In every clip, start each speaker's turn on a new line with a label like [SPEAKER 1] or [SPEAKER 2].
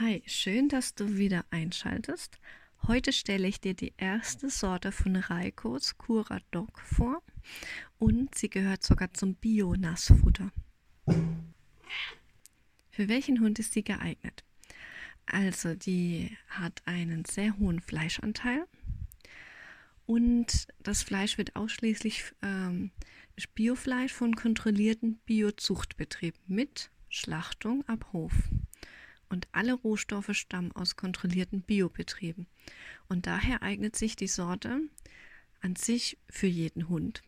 [SPEAKER 1] Hi, schön, dass du wieder einschaltest. Heute stelle ich dir die erste Sorte von Raikos Cura Dog vor und sie gehört sogar zum Bio-Nassfutter. Für welchen Hund ist sie geeignet? Also, die hat einen sehr hohen Fleischanteil und das Fleisch wird ausschließlich ähm, Biofleisch von kontrollierten Biozuchtbetrieben mit Schlachtung ab Hof und alle Rohstoffe stammen aus kontrollierten Biobetrieben. Und daher eignet sich die Sorte an sich für jeden Hund.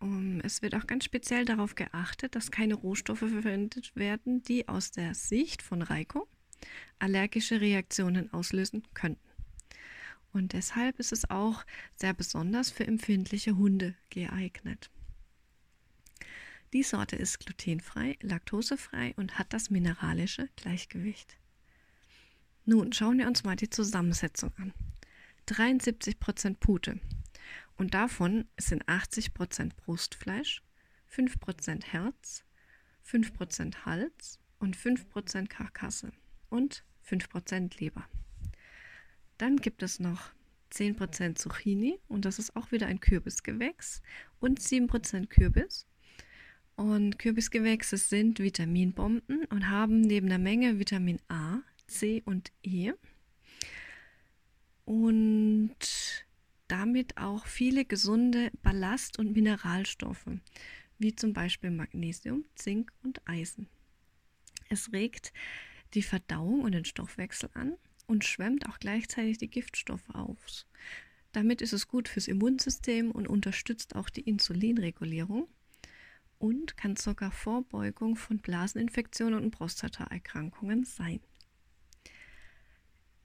[SPEAKER 1] Um, es wird auch ganz speziell darauf geachtet, dass keine Rohstoffe verwendet werden, die aus der Sicht von Reiko allergische Reaktionen auslösen könnten. Und deshalb ist es auch sehr besonders für empfindliche Hunde geeignet. Die Sorte ist glutenfrei, laktosefrei und hat das mineralische Gleichgewicht. Nun schauen wir uns mal die Zusammensetzung an. 73% Pute und davon sind 80% Brustfleisch, 5% Herz, 5% Hals und 5% Karkasse und 5% Leber. Dann gibt es noch 10% Zucchini und das ist auch wieder ein Kürbisgewächs und 7% Kürbis und Kürbisgewächse sind Vitaminbomben und haben neben der Menge Vitamin A, C und E und damit auch viele gesunde Ballast- und Mineralstoffe, wie zum Beispiel Magnesium, Zink und Eisen. Es regt die Verdauung und den Stoffwechsel an und schwemmt auch gleichzeitig die Giftstoffe auf. Damit ist es gut fürs Immunsystem und unterstützt auch die Insulinregulierung und kann sogar Vorbeugung von Blaseninfektionen und Prostataerkrankungen sein.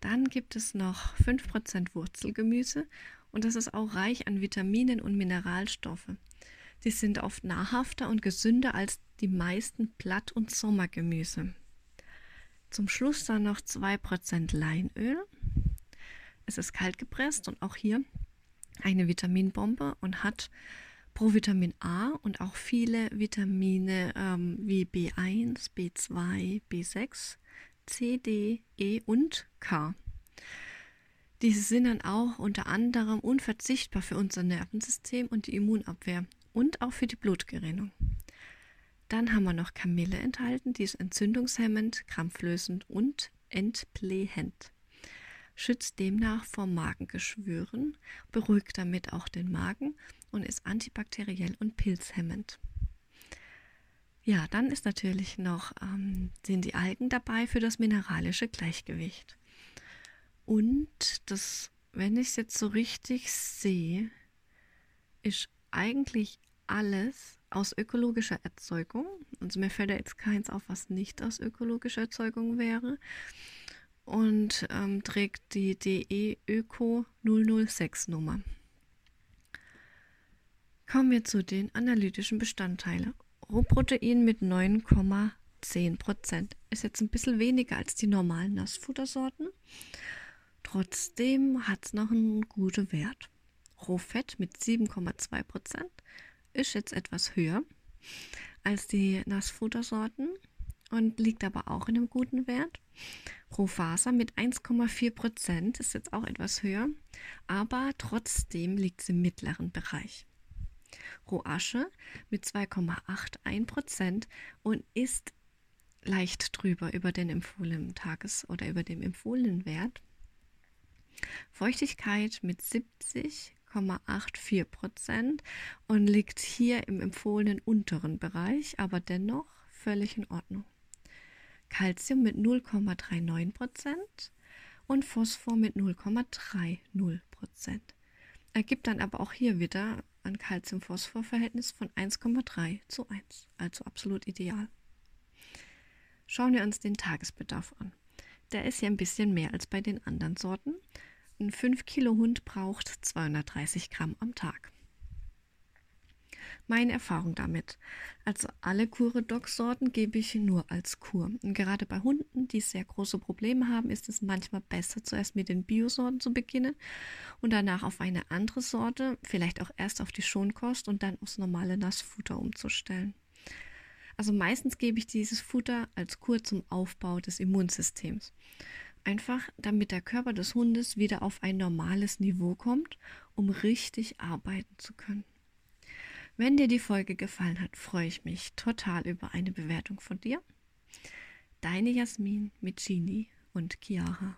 [SPEAKER 1] Dann gibt es noch 5% Wurzelgemüse und das ist auch reich an Vitaminen und Mineralstoffe. Die sind oft nahrhafter und gesünder als die meisten Blatt- und Sommergemüse. Zum Schluss dann noch 2% Leinöl. Es ist kalt gepresst und auch hier eine Vitaminbombe und hat Provitamin A und auch viele Vitamine ähm, wie B1, B2, B6, C, D, E und K. Diese sind dann auch unter anderem unverzichtbar für unser Nervensystem und die Immunabwehr und auch für die Blutgerinnung. Dann haben wir noch Kamille enthalten, die ist entzündungshemmend, krampflösend und entblähend. Schützt demnach vor Magengeschwüren, beruhigt damit auch den Magen und ist antibakteriell und pilzhemmend. Ja, dann ist natürlich noch, ähm, sind die Algen dabei für das mineralische Gleichgewicht. Und das, wenn ich es jetzt so richtig sehe, ist eigentlich alles aus ökologischer Erzeugung. Also mir fällt da jetzt keins auf, was nicht aus ökologischer Erzeugung wäre. Und ähm, trägt die DE Öko 006 Nummer. Kommen wir zu den analytischen Bestandteilen. Rohprotein mit 9,10% Ist jetzt ein bisschen weniger als die normalen Nassfuttersorten. Trotzdem hat es noch einen guten Wert. Rohfett mit 7,2% ist jetzt etwas höher als die Nassfuttersorten und liegt aber auch in einem guten Wert. Rohfaser mit 1,4% ist jetzt auch etwas höher, aber trotzdem liegt es im mittleren Bereich. Rohasche mit 2,81% und ist leicht drüber über den empfohlenen Tages- oder über dem empfohlenen Wert. Feuchtigkeit mit 70,84% und liegt hier im empfohlenen unteren Bereich, aber dennoch völlig in Ordnung. Calcium mit 0,39% und Phosphor mit 0,30% Ergibt dann aber auch hier wieder ein Calcium-Phosphor-Verhältnis von 1,3 zu 1, also absolut ideal. Schauen wir uns den Tagesbedarf an. Der ist ja ein bisschen mehr als bei den anderen Sorten. Ein 5 Kilo Hund braucht 230 Gramm am Tag meine Erfahrung damit. Also alle Cure-Dog-Sorten gebe ich nur als Kur. Und gerade bei Hunden, die sehr große Probleme haben, ist es manchmal besser, zuerst mit den Biosorten zu beginnen und danach auf eine andere Sorte, vielleicht auch erst auf die Schonkost und dann aufs normale Nassfutter umzustellen. Also meistens gebe ich dieses Futter als Kur zum Aufbau des Immunsystems. Einfach damit der Körper des Hundes wieder auf ein normales Niveau kommt, um richtig arbeiten zu können. Wenn dir die Folge gefallen hat, freue ich mich total über eine Bewertung von dir. Deine Jasmin mit Genie und Chiara.